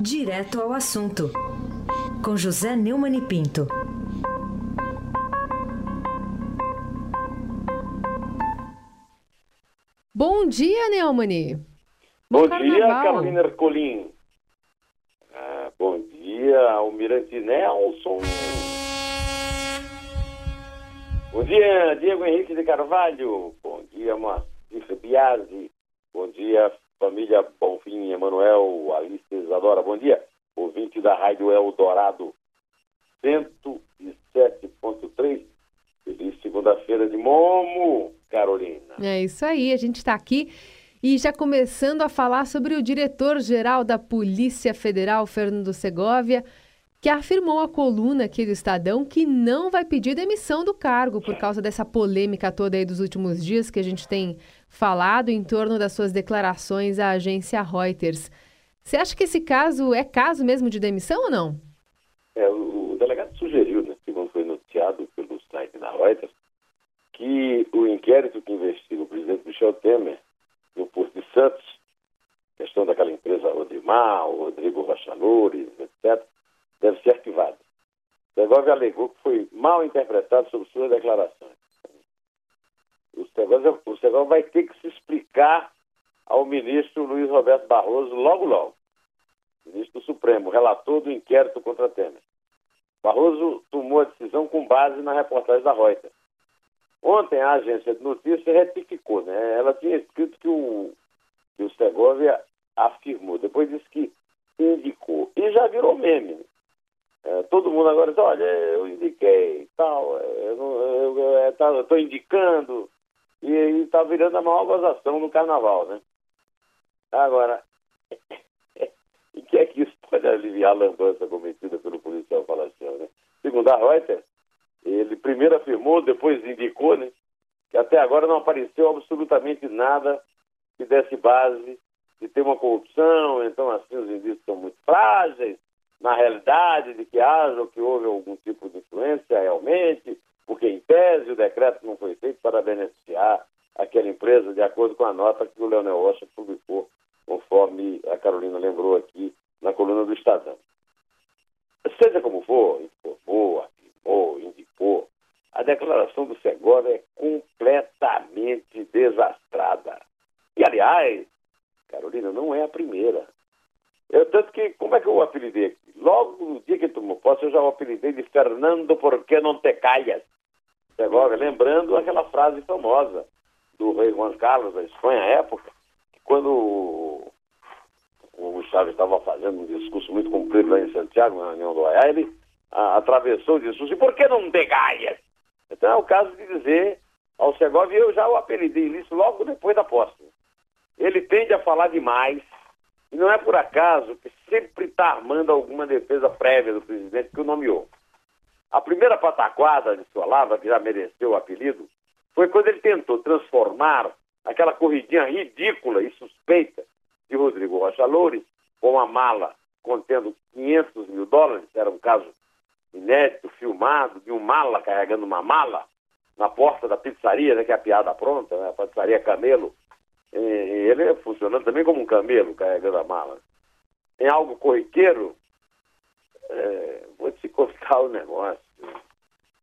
Direto ao assunto, com José Neumann e Pinto. Bom dia, Neumani. Bom dia, Carolina Ercolim. Ah, bom dia, Almirante Nelson. Bom dia, Diego Henrique de Carvalho. Bom dia, Moacir Biasi. Bom dia, família Bonfim, Emanuel, Alice Isadora. Bom dia, ouvinte da Rádio Eldorado 107.3. Feliz segunda-feira de Momo, Carolina. É isso aí, a gente está aqui e já começando a falar sobre o diretor-geral da Polícia Federal, Fernando Segovia, que afirmou à coluna aqui do Estadão que não vai pedir demissão do cargo por causa dessa polêmica toda aí dos últimos dias que a gente tem falado em torno das suas declarações à agência Reuters. Você acha que esse caso é caso mesmo de demissão ou não? É, o, o delegado sugeriu, né, segundo foi noticiado pelo site da Reuters, que o inquérito que investiga o presidente Michel Temer no Porto de Santos, questão daquela empresa Rodrimar, Rodrigo Rocha Loures, etc., deve ser arquivado. Segovia alegou que foi mal interpretado sobre suas declarações. O Segovia, o vai ter que se explicar ao ministro Luiz Roberto Barroso logo, logo. Ministro do Supremo, relator do inquérito contra Temer. Barroso tomou a decisão com base na reportagem da Reuters. Ontem a agência de notícias retificou, né? Ela tinha escrito que o, que o Segovia afirmou, depois disse que indicou. E já virou meme. Né? É, todo mundo agora diz, olha, eu indiquei tal, eu estou tá, indicando, e está virando a maior gozação no carnaval, né? Agora, em que é que isso pode aliviar a lambança cometida pelo policial falaciano, né? Segundo a Reuters, ele primeiro afirmou, depois indicou, né? Que até agora não apareceu absolutamente nada que desse base de ter uma corrupção, então assim os indícios são muito frágeis, na realidade de que haja ou que houve algum tipo de influência realmente, porque em tese o decreto não foi feito para beneficiar aquela empresa, de acordo com a nota que o Leonel Rocha publicou, conforme a Carolina lembrou aqui na coluna do Estadão. Seja como for, informou, afirmou, indicou, a declaração do Segovia é completamente desastrada. E, aliás, Carolina, não é a primeira. Eu, tanto que, como é que eu apelidei? Logo no dia que tomou posse, eu já o apelidei de Fernando, por que não te caias? Segovia, lembrando aquela frase famosa do rei Juan Carlos da Espanha, à época, que quando o Chaves estava fazendo um discurso muito comprido lá em Santiago, na reunião do OEA, ele a, atravessou o discurso, e por que não te caias? Então é o caso de dizer ao Segovia, eu já o apelidei isso logo depois da posse. Ele tende a falar demais, e não é por acaso que sempre está armando alguma defesa prévia do presidente que o nomeou. A primeira pataquada de sua lava, que já mereceu o apelido, foi quando ele tentou transformar aquela corridinha ridícula e suspeita de Rodrigo Rocha Loures com uma mala contendo 500 mil dólares, era um caso inédito, filmado, de um mala carregando uma mala na porta da pizzaria, né, que é a piada pronta, né, a pizzaria Camelo, ele funcionando também como um camelo carregando a mala. Em algo corriqueiro, é, vou te contar o negócio.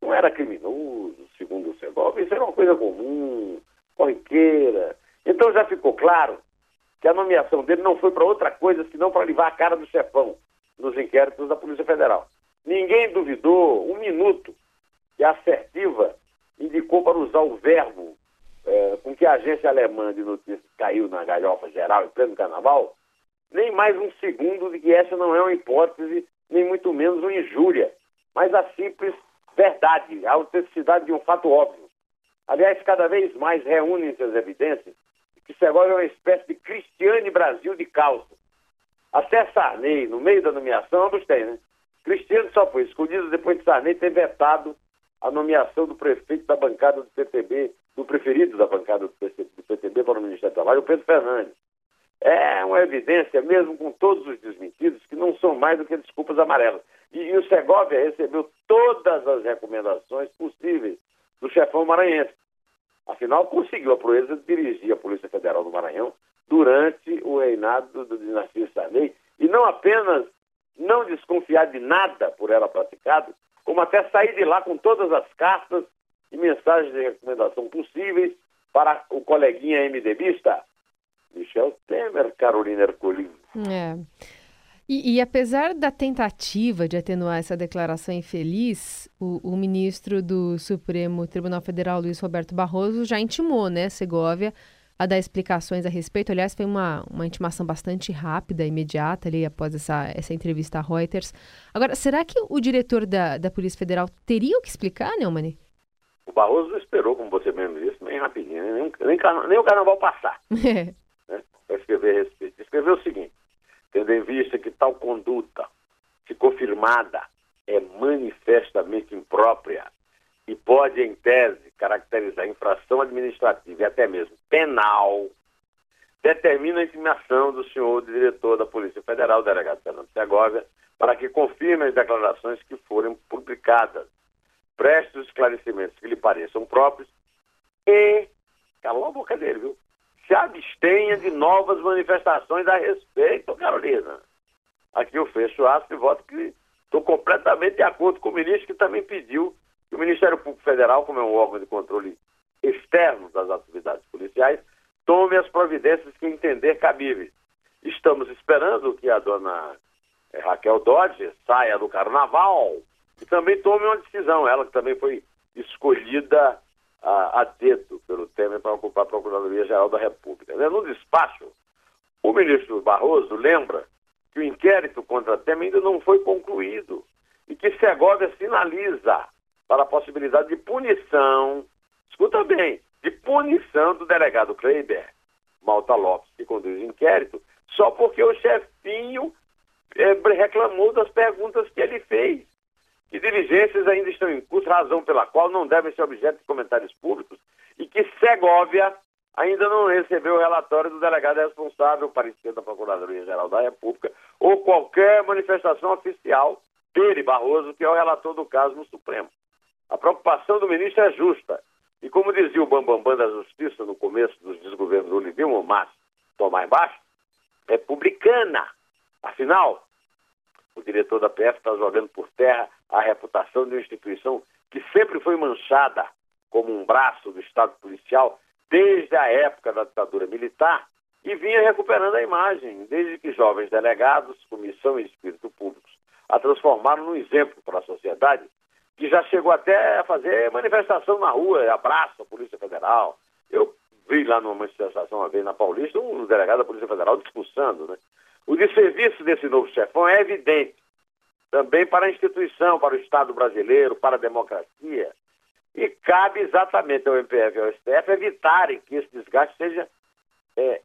Não era criminoso, segundo o Segovia, isso era uma coisa comum, corriqueira. Então já ficou claro que a nomeação dele não foi para outra coisa senão para levar a cara do chefão nos inquéritos da Polícia Federal. Ninguém duvidou um minuto que a assertiva indicou para usar o verbo é, com que a agência alemã de notícias caiu na galhofa geral em pleno carnaval, nem mais um segundo de que essa não é uma hipótese, nem muito menos uma injúria, mas a simples verdade, a autenticidade de um fato óbvio. Aliás, cada vez mais reúnem-se as evidências que Segovia é uma espécie de Cristiane Brasil de calça. Até Sarney, no meio da nomeação, ambos têm, né? Cristiano só foi escolhido depois de Sarney ter vetado a nomeação do prefeito da bancada do PTB, do preferido da bancada do PTB para o Ministério do Trabalho, o Pedro Fernandes. É uma evidência, mesmo com todos os desmentidos, que não são mais do que desculpas amarelas. E, e o Segovia recebeu todas as recomendações possíveis do chefão maranhense. Afinal, conseguiu a proeza de dirigir a Polícia Federal do Maranhão durante o reinado do dinastia Sarney e não apenas não desconfiar de nada por ela praticado, como até sair de lá com todas as cartas e mensagens de recomendação possíveis para o coleguinha MDBista, Michel Temer, Carolina Ercolim. É. E, e, apesar da tentativa de atenuar essa declaração infeliz, o, o, ministro do Supremo Tribunal Federal, Luiz Roberto Barroso, já intimou, né, Segovia, a dar explicações a respeito. Aliás, foi uma, uma intimação bastante rápida, imediata, ali após essa, essa entrevista à Reuters. Agora, será que o diretor da, da Polícia Federal teria o que explicar, Neumann? O Barroso esperou, como você mesmo disse, bem rapidinho, nem, nem, nem o carnaval passar. É. Né, para escrever a respeito. Escreveu o seguinte tendo em vista que tal conduta, se confirmada, é manifestamente imprópria e pode, em tese, caracterizar infração administrativa e até mesmo penal, determina a intimação do senhor diretor da Polícia Federal, delegado Fernando Segovia, para que confirme as declarações que forem publicadas, preste os esclarecimentos que lhe pareçam próprios e, calou a boca dele, viu? se abstenha de novas manifestações a respeito, Carolina. Aqui eu fecho o aço e voto que estou completamente de acordo com o ministro, que também pediu que o Ministério Público Federal, como é um órgão de controle externo das atividades policiais, tome as providências que entender cabíveis. Estamos esperando que a dona eh, Raquel Dodge saia do carnaval e também tome uma decisão, ela que também foi escolhida a, a dedo pelo Temer para ocupar a Procuradoria-Geral da República. Né? No despacho, o ministro Barroso lembra que o inquérito contra Temer ainda não foi concluído e que Segovia sinaliza para a possibilidade de punição, escuta bem, de punição do delegado Kleiber Malta Lopes, que conduz o inquérito, só porque o chefinho é, reclamou das perguntas que ele fez que diligências ainda estão em curso, razão pela qual não devem ser objeto de comentários públicos, e que Segovia ainda não recebeu o relatório do delegado responsável, parecido da Procuradoria-Geral da República, ou qualquer manifestação oficial dele, Barroso, que é o relator do caso no Supremo. A preocupação do ministro é justa. E como dizia o Bambambam Bam Bam da Justiça no começo dos desgovernos do Olivinho Márcio Tomás Baixo, republicana. Afinal, o diretor da PF está jogando por terra a reputação de uma instituição que sempre foi manchada como um braço do Estado policial desde a época da ditadura militar e vinha recuperando a imagem, desde que jovens delegados, comissão e espírito públicos a transformaram num exemplo para a sociedade, que já chegou até a fazer manifestação na rua, abraço à Polícia Federal. Eu vi lá numa manifestação uma vez na Paulista um delegado da Polícia Federal discursando, né? O desserviço desse novo chefão é evidente, também para a instituição, para o Estado brasileiro, para a democracia. E cabe exatamente ao MPF e ao STF evitarem que esse desgaste seja é,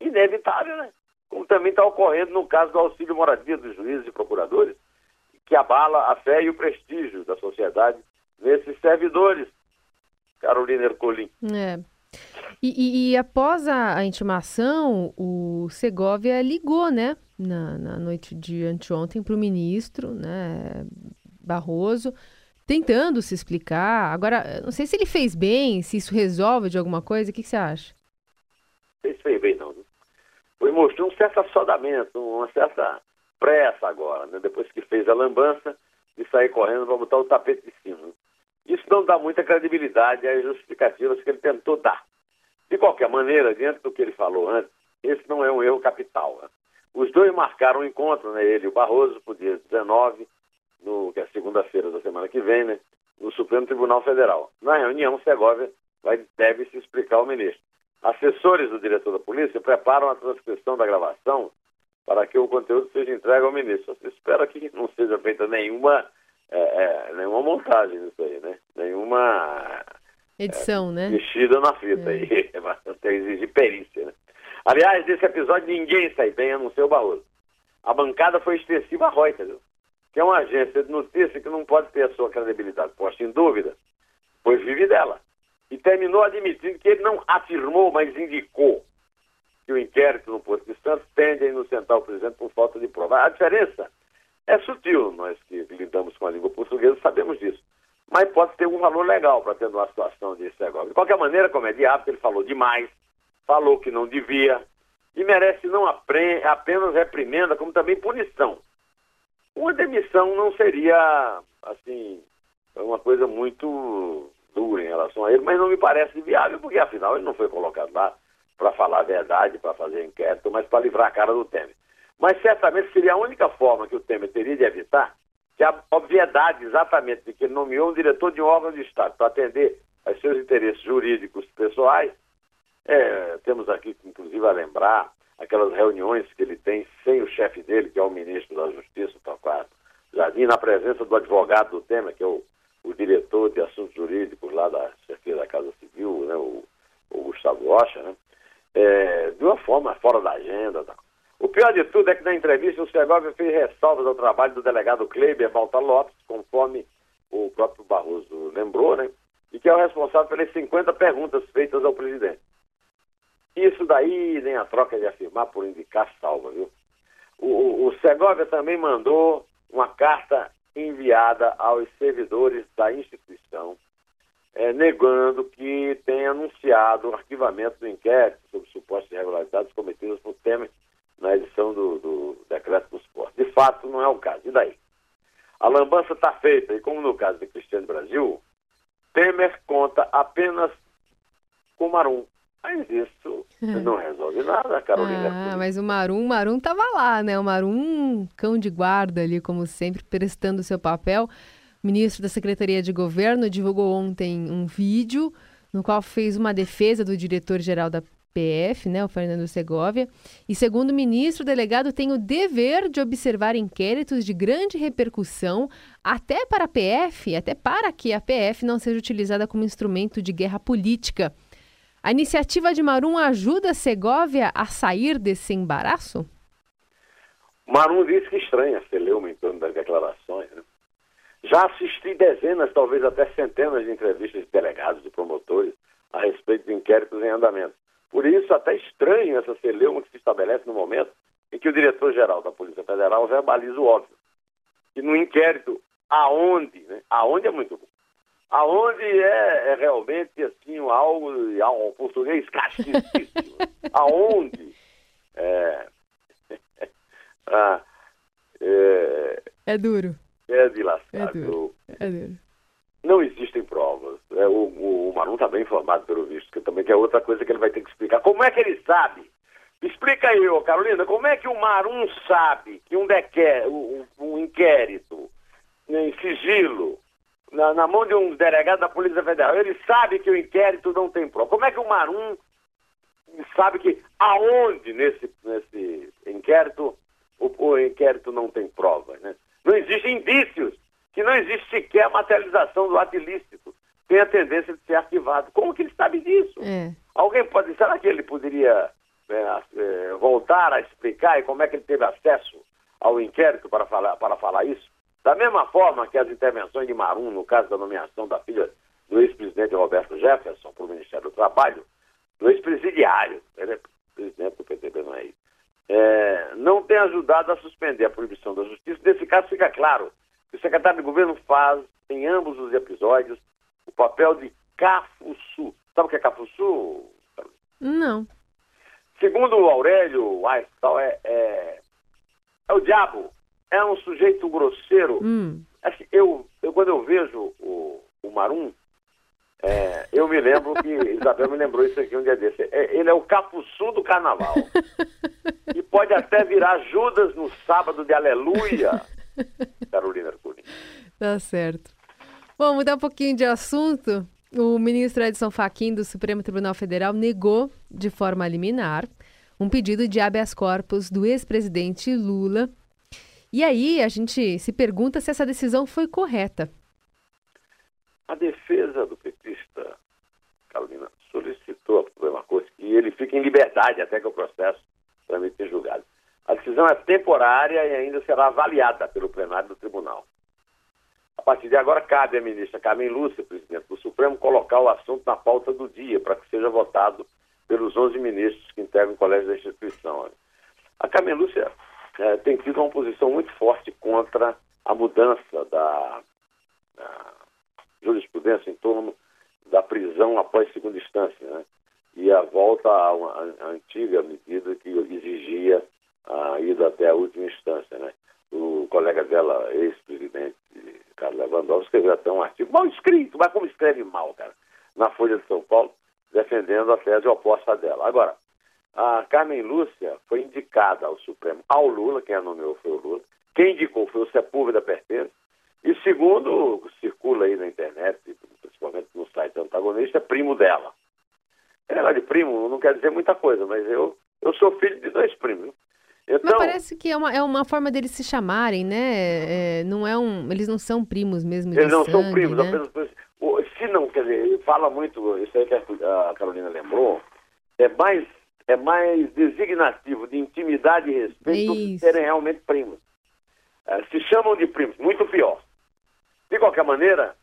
inevitável, né? Como também está ocorrendo no caso do auxílio moradia dos juízes e procuradores, que abala a fé e o prestígio da sociedade nesses servidores. Carolina Ercolim. É. E, e, e, após a, a, intimação, o Segovia ligou, né, na, na noite de anteontem para o ministro, né, Barroso, tentando se explicar. Agora, não sei se ele fez bem, se isso resolve de alguma coisa. O que, que você acha? Não fez bem, não. Foi mostrou um certo assodamento, uma certa pressa agora, né? depois que fez a lambança de sair correndo para botar o tapete de cima. Isso não dá muita credibilidade às justificativas que ele tentou dar. De qualquer maneira, diante do que ele falou antes, esse não é um erro capital. Né? Os dois marcaram um encontro, né? ele e o Barroso, para o dia 19, no, que é segunda-feira da semana que vem, né? no Supremo Tribunal Federal. Na reunião, Segovia vai, deve se explicar ao ministro. Assessores do diretor da polícia preparam a transcrição da gravação para que o conteúdo seja entregue ao ministro. Você espera que não seja feita nenhuma, é, é, nenhuma montagem nisso aí, né? Nenhuma edição, é, né? Mexida na fita é. aí. Vai exigir perícia, né? Aliás, desse episódio ninguém sai bem, a não ser o Barroso. A bancada foi extensiva à Reuters, que é uma agência de notícia que não pode ter a sua credibilidade posta em dúvida, pois vive dela. E terminou admitindo que ele não afirmou, mas indicou que o inquérito no Porto de Santos tende a inocentar o presidente por falta de prova. A diferença é sutil, nós que lidamos com a língua portuguesa sabemos disso mas pode ter um valor legal para ter uma situação desse negócio. De qualquer maneira, como é de hábito, ele falou demais, falou que não devia, e merece não apenas reprimenda, como também punição. Uma demissão não seria, assim, uma coisa muito dura em relação a ele, mas não me parece viável, porque afinal ele não foi colocado lá para falar a verdade, para fazer inquérito, mas para livrar a cara do Temer. Mas certamente seria a única forma que o Temer teria de evitar que a obviedade exatamente de que ele nomeou um diretor de um órgão de Estado para atender aos seus interesses jurídicos pessoais, é, temos aqui, inclusive, a lembrar aquelas reuniões que ele tem sem o chefe dele, que é o ministro da Justiça, o Torquato Jardim, na presença do advogado do Temer, que é o, o diretor de assuntos jurídicos lá da Cerqueira da Casa Civil, né, o, o Gustavo Rocha, né, é, de uma forma fora da agenda. Tá. O pior de tudo é que na entrevista o Segovia fez ressalvas ao trabalho do delegado Kleiber Balta Lopes, conforme o próprio Barroso lembrou, né? E que é o responsável pelas 50 perguntas feitas ao presidente. Isso daí nem a troca de afirmar por indicar salva, viu? O, o Segovia também mandou uma carta enviada aos servidores da instituição, é, negando que tenha anunciado o arquivamento do inquérito sobre supostas irregularidades cometidas por Temer na edição do, do decreto do esporte. De fato, não é o caso. E daí? A lambança está feita, e como no caso de Cristiano Brasil, Temer conta apenas com Marum. Mas isso não resolve nada, Carolina. Ah, mas o Marum, o Marum estava lá, né? O Marum, cão de guarda ali, como sempre, prestando seu papel. O ministro da Secretaria de Governo divulgou ontem um vídeo no qual fez uma defesa do diretor-geral da PF, né, o Fernando Segovia, e segundo o ministro, o delegado tem o dever de observar inquéritos de grande repercussão até para a PF, até para que a PF não seja utilizada como instrumento de guerra política. A iniciativa de Marum ajuda Segovia a sair desse embaraço? Marum disse que estranha leu em torno das declarações. Né? Já assisti dezenas, talvez até centenas de entrevistas de delegados e promotores a respeito de inquéritos em andamento. Por isso, até estranho essa celeuma que se estabelece no momento em que o diretor-geral da Polícia Federal verbaliza o óbvio. Que no inquérito, aonde, né? aonde é muito bom, aonde é, é realmente assim, algo, um português castíssimo, aonde é, ah, é, é duro. É de lascar. É duro. É duro. Não existem provas. É, o, o, o Marum está bem informado, pelo visto, que também que é outra coisa que ele vai ter que explicar. Como é que ele sabe? Explica aí, ô Carolina, como é que o Marum sabe que um, dequer, um, um inquérito em sigilo na, na, mão de um delegado da Polícia Federal, ele sabe que o inquérito não tem prova. Como é que o Marum sabe que aonde nesse, nesse inquérito o, o inquérito não tem prova? Né? Não existem indícios que não existe sequer a materialização do ato ilícito. Tem a tendência de ser arquivado. Como que ele sabe disso? É. Alguém pode. Será que ele poderia é, é, voltar a explicar e como é que ele teve acesso ao inquérito para falar, para falar isso? Da mesma forma que as intervenções de Marum, no caso da nomeação da filha do ex-presidente Roberto Jefferson para o Ministério do Trabalho, do ex-presidiário, ele é presidente do PTB, não é isso, é, não tem ajudado a suspender a proibição da justiça. Nesse caso, fica claro o secretário de governo faz, em ambos os episódios, o papel de Cafuçu. Sabe o que é Cafuçu? Não. Segundo o Aurélio é, é, é, o diabo. É um sujeito grosseiro. Hum. Assim, eu, eu, quando eu vejo o, o Marum, é, eu me lembro que Isabel me lembrou isso aqui um dia desse. É, ele é o capuçu do carnaval. e pode até virar Judas no sábado de aleluia. Carolina Arcuri. Tá certo. Bom, mudar um pouquinho de assunto. O ministro Edson Fachin do Supremo Tribunal Federal negou de forma liminar um pedido de habeas corpus do ex-presidente Lula. E aí a gente se pergunta se essa decisão foi correta. A defesa do petista, Carolina, solicitou a Suprema Corte que ele fique em liberdade até que o processo tramite julgado. A decisão é temporária e ainda será avaliada pelo plenário do tribunal. A partir de agora, cabe à ministra Carmen Lúcia, presidente do Supremo, colocar o assunto na pauta do dia para que seja votado pelos 11 ministros que integram o colégio da instituição. A Carmen Lúcia é, tem tido uma posição muito forte contra a mudança da, da jurisprudência em torno da prisão após segunda instância, né? e a volta à, antiga medida que a ida até a última instância. Né? O colega dela, ex-presidente Carlos Lewandowski, escreveu até um artigo mal escrito, mas como escreve mal, cara, na Folha de São Paulo, defendendo a tese oposta dela. Agora, a Carmen Lúcia foi indicada ao Supremo, ao Lula, quem a nomeou foi o Lula, quem indicou foi o Sepúlveda Pertence, e segundo circula aí na internet, principalmente no site antagonista, é primo dela. Ela de primo não quer dizer muita coisa, mas eu, eu sou filho de dois primos. Então, Mas parece que é uma, é uma forma deles se chamarem, né? É, não é um, eles não são primos mesmo. Eles não sangue, são primos, né? apenas. Se não, quer dizer, fala muito, isso aí que a Carolina lembrou, é mais, é mais designativo de intimidade e respeito do que serem realmente primos. É, se chamam de primos, muito pior. De qualquer maneira,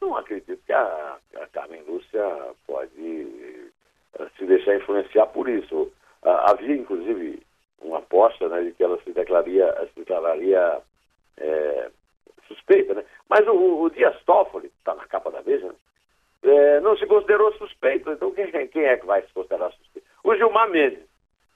não acredito que a, a Carmen Lúcia pode eh, se deixar influenciar por isso. havia, inclusive, uma aposta né, de que ela se declararia, se declararia é, suspeita. Né? Mas o, o Dias Toffoli, que está na capa da Veja, né, é, não se considerou suspeito. Então quem, quem é que vai se considerar suspeito? O Gilmar Mendes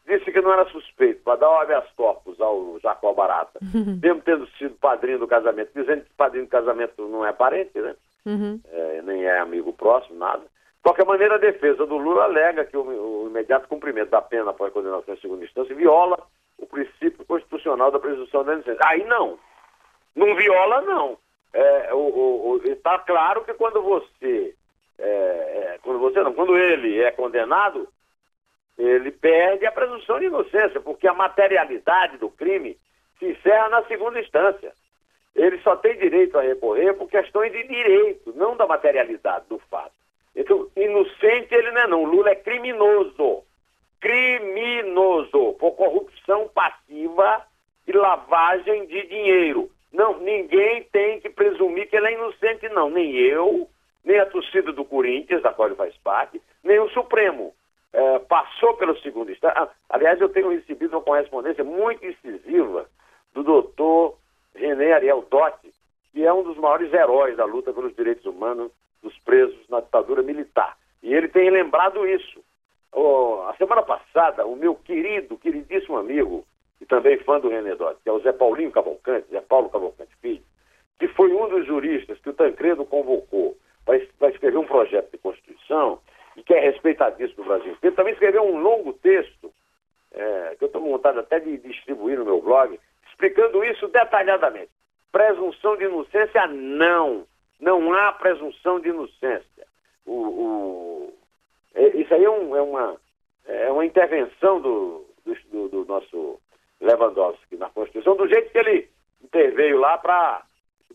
disse que não era suspeito para dar o habeas corpus ao Jacó Barata, uhum. mesmo tendo sido padrinho do casamento, dizendo que padrinho do casamento não é parente, né? Uhum. É, nem é amigo próximo, nada. De qualquer maneira, a defesa do Lula alega que o, o imediato cumprimento da pena após condenação em segunda instância viola o princípio constitucional da presunção da inocência. Aí não. Não viola, não. É, está claro que quando você, é, é, quando você não, quando ele é condenado, ele perde a presunção de inocência, porque a materialidade do crime se encerra na segunda instância. Ele só tem direito a recorrer por questões de direito, não da materialidade do fato. Então, inocente ele não é não. Lula é criminoso. Criminoso por corrupção passiva e lavagem de dinheiro. Não, ninguém tem que presumir que ele é inocente, não. Nem eu, nem a torcida do Corinthians, da qual ele faz parte, nem o Supremo. É, passou pelo segundo estado. Ah, aliás, eu tenho recebido uma correspondência muito incisiva do doutor René Ariel Dotti, que é um dos maiores heróis da luta pelos direitos humanos dos presos na ditadura militar. E ele tem lembrado isso. Oh, a semana passada, o meu querido, queridíssimo amigo, e também fã do René Dodge, que é o Zé Paulinho Cavalcante, Zé Paulo Cavalcante Filho, que foi um dos juristas que o Tancredo convocou para escrever um projeto de Constituição e que é respeitadíssimo no Brasil. Ele também escreveu um longo texto, é, que eu estou montado até de distribuir no meu blog, explicando isso detalhadamente. Presunção de inocência, não não há presunção de inocência. O, o, é, isso aí é, um, é, uma, é uma intervenção do, do, do, nosso Lewandowski na Constituição, do jeito que ele interveio lá para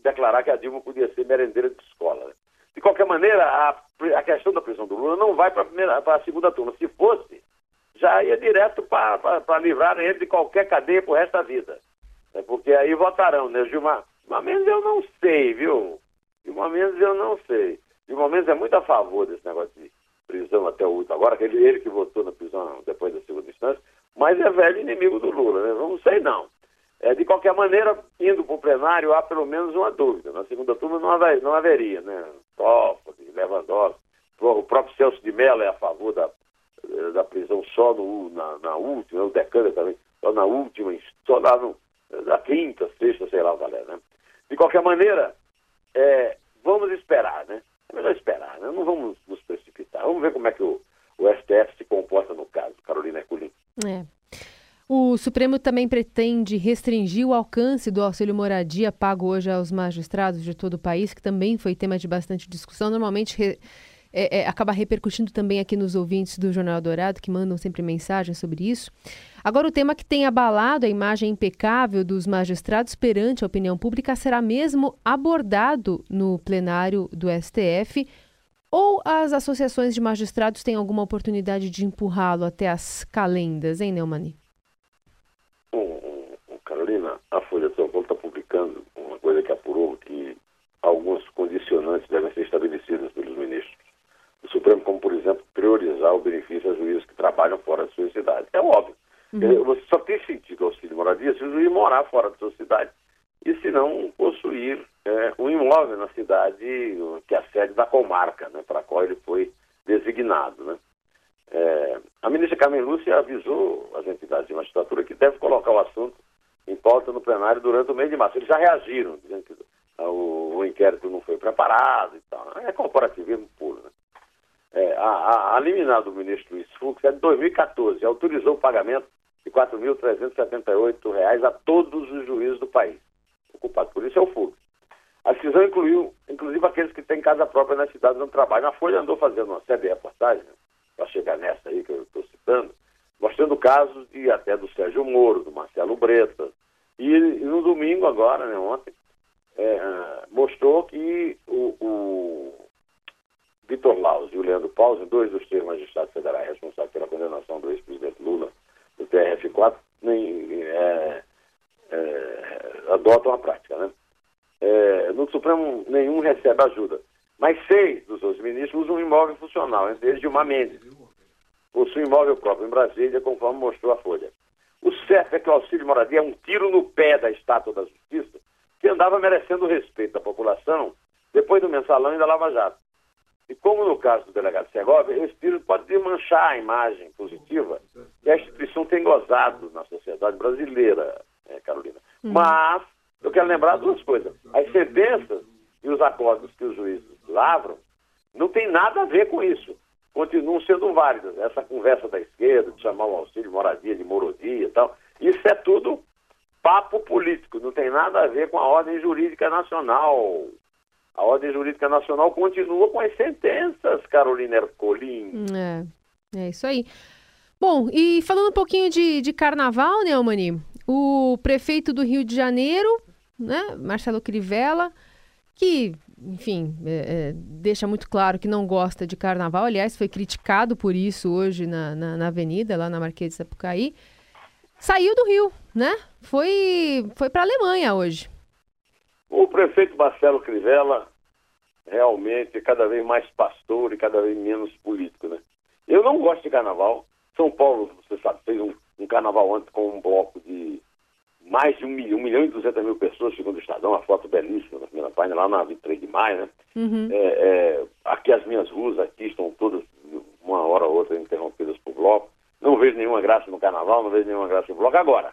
declarar que a Dilma podia ser merendeira de escola. Né? De qualquer maneira, a, a questão da prisão do Lula não vai para a segunda turma. Se fosse, já ia direto para livrar ele de qualquer cadeia o resto da vida. É porque aí votarão, né, Gilmar? Mas mesmo eu não sei, viu? De momentos eu não sei. De momentos é muito a favor desse negócio de prisão até o último. Agora, ele, ele que votou na prisão depois da segunda instância, mas é velho inimigo do Lula, né? Não sei não. É, de qualquer maneira, indo para o plenário, há pelo menos uma dúvida. Na segunda turma não, haver, não haveria, né? Toffoli, Lewandowski, o próprio Celso de Mello é a favor da, da prisão só no, na, na última, o Decana também, só na última, só lá no, na quinta, sexta, sei lá, Valéria, né? De qualquer maneira, é, vamos esperar, né? É melhor esperar, né? Não vamos nos precipitar. Vamos ver como é que o, o STF se comporta no caso, Carolina Ercolim. É. O Supremo também pretende restringir o alcance do auxílio moradia pago hoje aos magistrados de todo o país, que também foi tema de bastante discussão. Normalmente é, é, acaba repercutindo também aqui nos ouvintes do Jornal Dourado, que mandam sempre mensagens sobre isso. Agora, o tema que tem abalado a imagem impecável dos magistrados perante a opinião pública será mesmo abordado no plenário do STF ou as associações de magistrados têm alguma oportunidade de empurrá-lo até as calendas, hein, Neumani? Carolina, a Folha de São Paulo está publicando uma coisa que apurou que alguns condicionantes devem ser estabelecidos Supremo, como, por exemplo, priorizar o benefício a juízes que trabalham fora de sua cidade. É óbvio. Uhum. Você só tem sentido auxílio moradia se o juiz morar fora da sua cidade e se não possuir é, um imóvel na cidade que é a sede da comarca né, para a qual ele foi designado. Né? É, a ministra Carmen Lúcia avisou as entidades de magistratura que deve colocar o assunto em pauta no plenário durante o mês de março. Eles já reagiram, dizendo que o, o inquérito não foi preparado e tal. É corporativismo puro? É, a, a, a liminar do ministro Luiz Fux é de 2014, autorizou o pagamento de R$ 4.378 a todos os juízes do país. O culpado por isso é o Fux. A decisão incluiu, inclusive, aqueles que têm casa própria nas cidades onde trabalham. A Folha andou fazendo uma série de reportagens, para chegar nessa aí que eu estou citando, mostrando casos de até do Sérgio Moro, do Marcelo Bretas. E, e no domingo agora, né, ontem, é, mostrou que o, o Vitor Laus e o Leandro Paus, dois dos três magistrados federais responsáveis pela condenação do ex-presidente Lula do TRF4, nem, é, é, adotam a prática. Né? É, no Supremo, nenhum recebe ajuda. Mas seis dos outros ministros usam um imóvel funcional, entre eles Dilma Mendes. Possui imóvel próprio em Brasília, conforme mostrou a Folha. O certo é que o auxílio moradia é um tiro no pé da estátua da justiça, que andava merecendo o respeito da população depois do mensalão e da Lava Jato. E como no caso do delegado Segovia, esse tiro pode desmanchar a imagem positiva que a instituição tem gozado na sociedade brasileira, né, Carolina. Hum. Mas eu quero lembrar duas coisas. As sentenças e os acordos que os juízes lavram não tem nada a ver com isso. Continuam sendo válidas. Essa conversa da esquerda, de chamar o auxílio moradia de morodia e tal, isso é tudo papo político, não tem nada a ver com a ordem jurídica nacional. A ordem jurídica nacional continua com as sentenças, Carolina Ercolim. É, é isso aí. Bom, e falando um pouquinho de, de carnaval, né? O prefeito do Rio de Janeiro, né, Marcelo Crivella, que, enfim, é, é, deixa muito claro que não gosta de carnaval. Aliás, foi criticado por isso hoje na, na, na avenida, lá na Marquês de Sapucaí. Saiu do Rio, né? Foi, foi para a Alemanha hoje. O prefeito Marcelo Crivella realmente é cada vez mais pastor e cada vez menos político, né? Eu não gosto de carnaval. São Paulo, você sabe, fez um, um carnaval antes com um bloco de mais de um milhão, um milhão e duzentas mil pessoas, segundo o Estadão, uma foto belíssima na primeira página, lá na 23 de maio, né? Uhum. É, é, aqui as minhas ruas aqui estão todas, uma hora ou outra, interrompidas por bloco. Não vejo nenhuma graça no carnaval, não vejo nenhuma graça no bloco. Agora,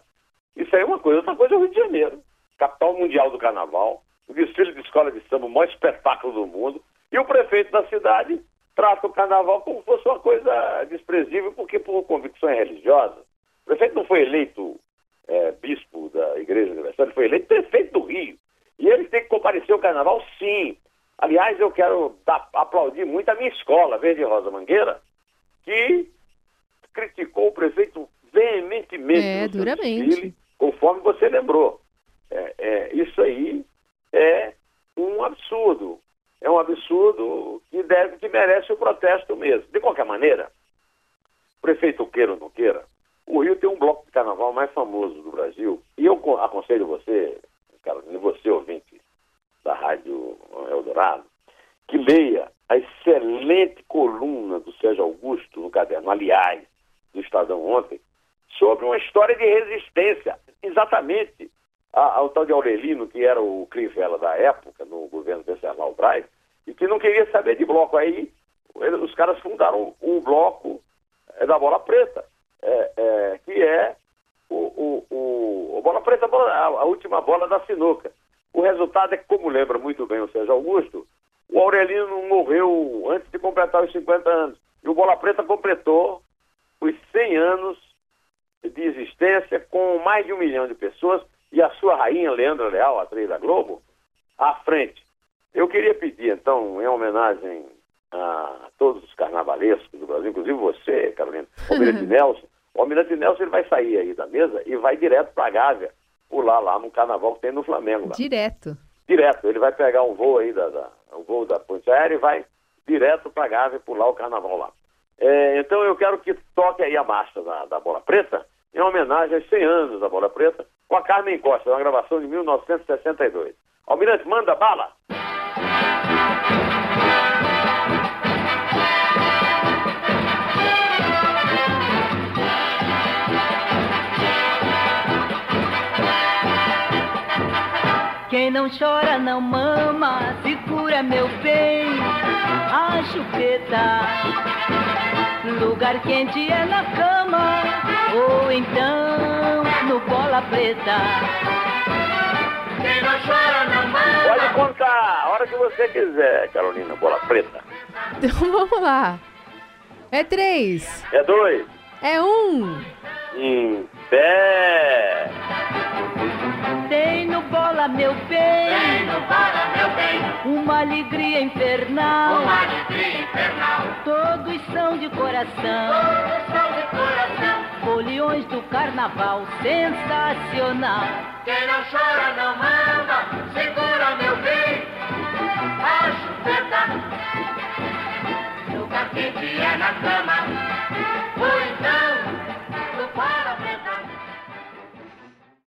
isso aí é uma coisa, outra coisa é o Rio de Janeiro, capital mundial do carnaval, o desfile de escola de samba, o maior espetáculo do mundo, e o prefeito da cidade trata o carnaval como se fosse uma coisa desprezível, porque por convicções religiosas. O prefeito não foi eleito é, bispo da Igreja Universal, ele foi eleito prefeito do Rio. E ele tem que comparecer ao carnaval, sim. Aliás, eu quero dar, aplaudir muito a minha escola, Verde Rosa Mangueira, que criticou o prefeito veementemente. É, duramente. Desfile, conforme você lembrou. É, é, isso aí é um absurdo. É um absurdo que deve, que merece o protesto mesmo. De qualquer maneira, prefeito queira ou não queira, o Rio tem um bloco de carnaval mais famoso do Brasil. E eu aconselho você, Carolina, você ouvinte da Rádio Eldorado, que leia a excelente coluna do Sérgio Augusto no caderno, aliás, do Estadão ontem, sobre uma história de resistência. Exatamente ao tal de Aurelino, que era o Crivella da época, no governo Venceslau Braz, e que não queria saber de bloco. Aí os caras fundaram um bloco é, da bola preta é, é, que é o, o, o, bola preta, a, a, última bola da sinuca. O resultado é que, como lembra muito bem o Sérgio Augusto, o Aurelino morreu antes de completar os 50 anos. E o Bola Preta completou os 100 anos de existência com mais de um milhão de pessoas e a sua rainha Leandra Leal, atriz da Globo, à frente. Eu queria pedir, então, em homenagem a todos os carnavalescos do Brasil, inclusive você, Carolina, o Almirante Nelson. O Almirante Nelson ele vai sair aí da mesa e vai direto para a Gávea, pular lá no carnaval que tem no Flamengo. Lá. Direto? Direto. Ele vai pegar um voo aí, da, da um voo da Ponte Aérea e vai direto para a Gávea pular o carnaval lá. É, então eu quero que toque aí a marcha da, da Bola Preta, em homenagem aos 100 anos da Bola Preta, com a Carmen Costa, uma gravação de 1962. Almirante, manda bala! Quem não chora não mama, segura meu bem, a chupeta. Lugar quente é na cama, ou então no no bola preta. Quem não chora não mama. Pode contar a hora que você quiser, Carolina Bola Preta. Então vamos lá. É três. É dois. É um. Em pé. Tem no bola, meu bem, não para, meu bem. uma alegria infernal. Uma alegria infernal. Todos são de coração, São de coração. Napoleões do carnaval, sensacional. Quem não chora não manda, segura meu bem, a chupeta. Tá. No carpete é na cama.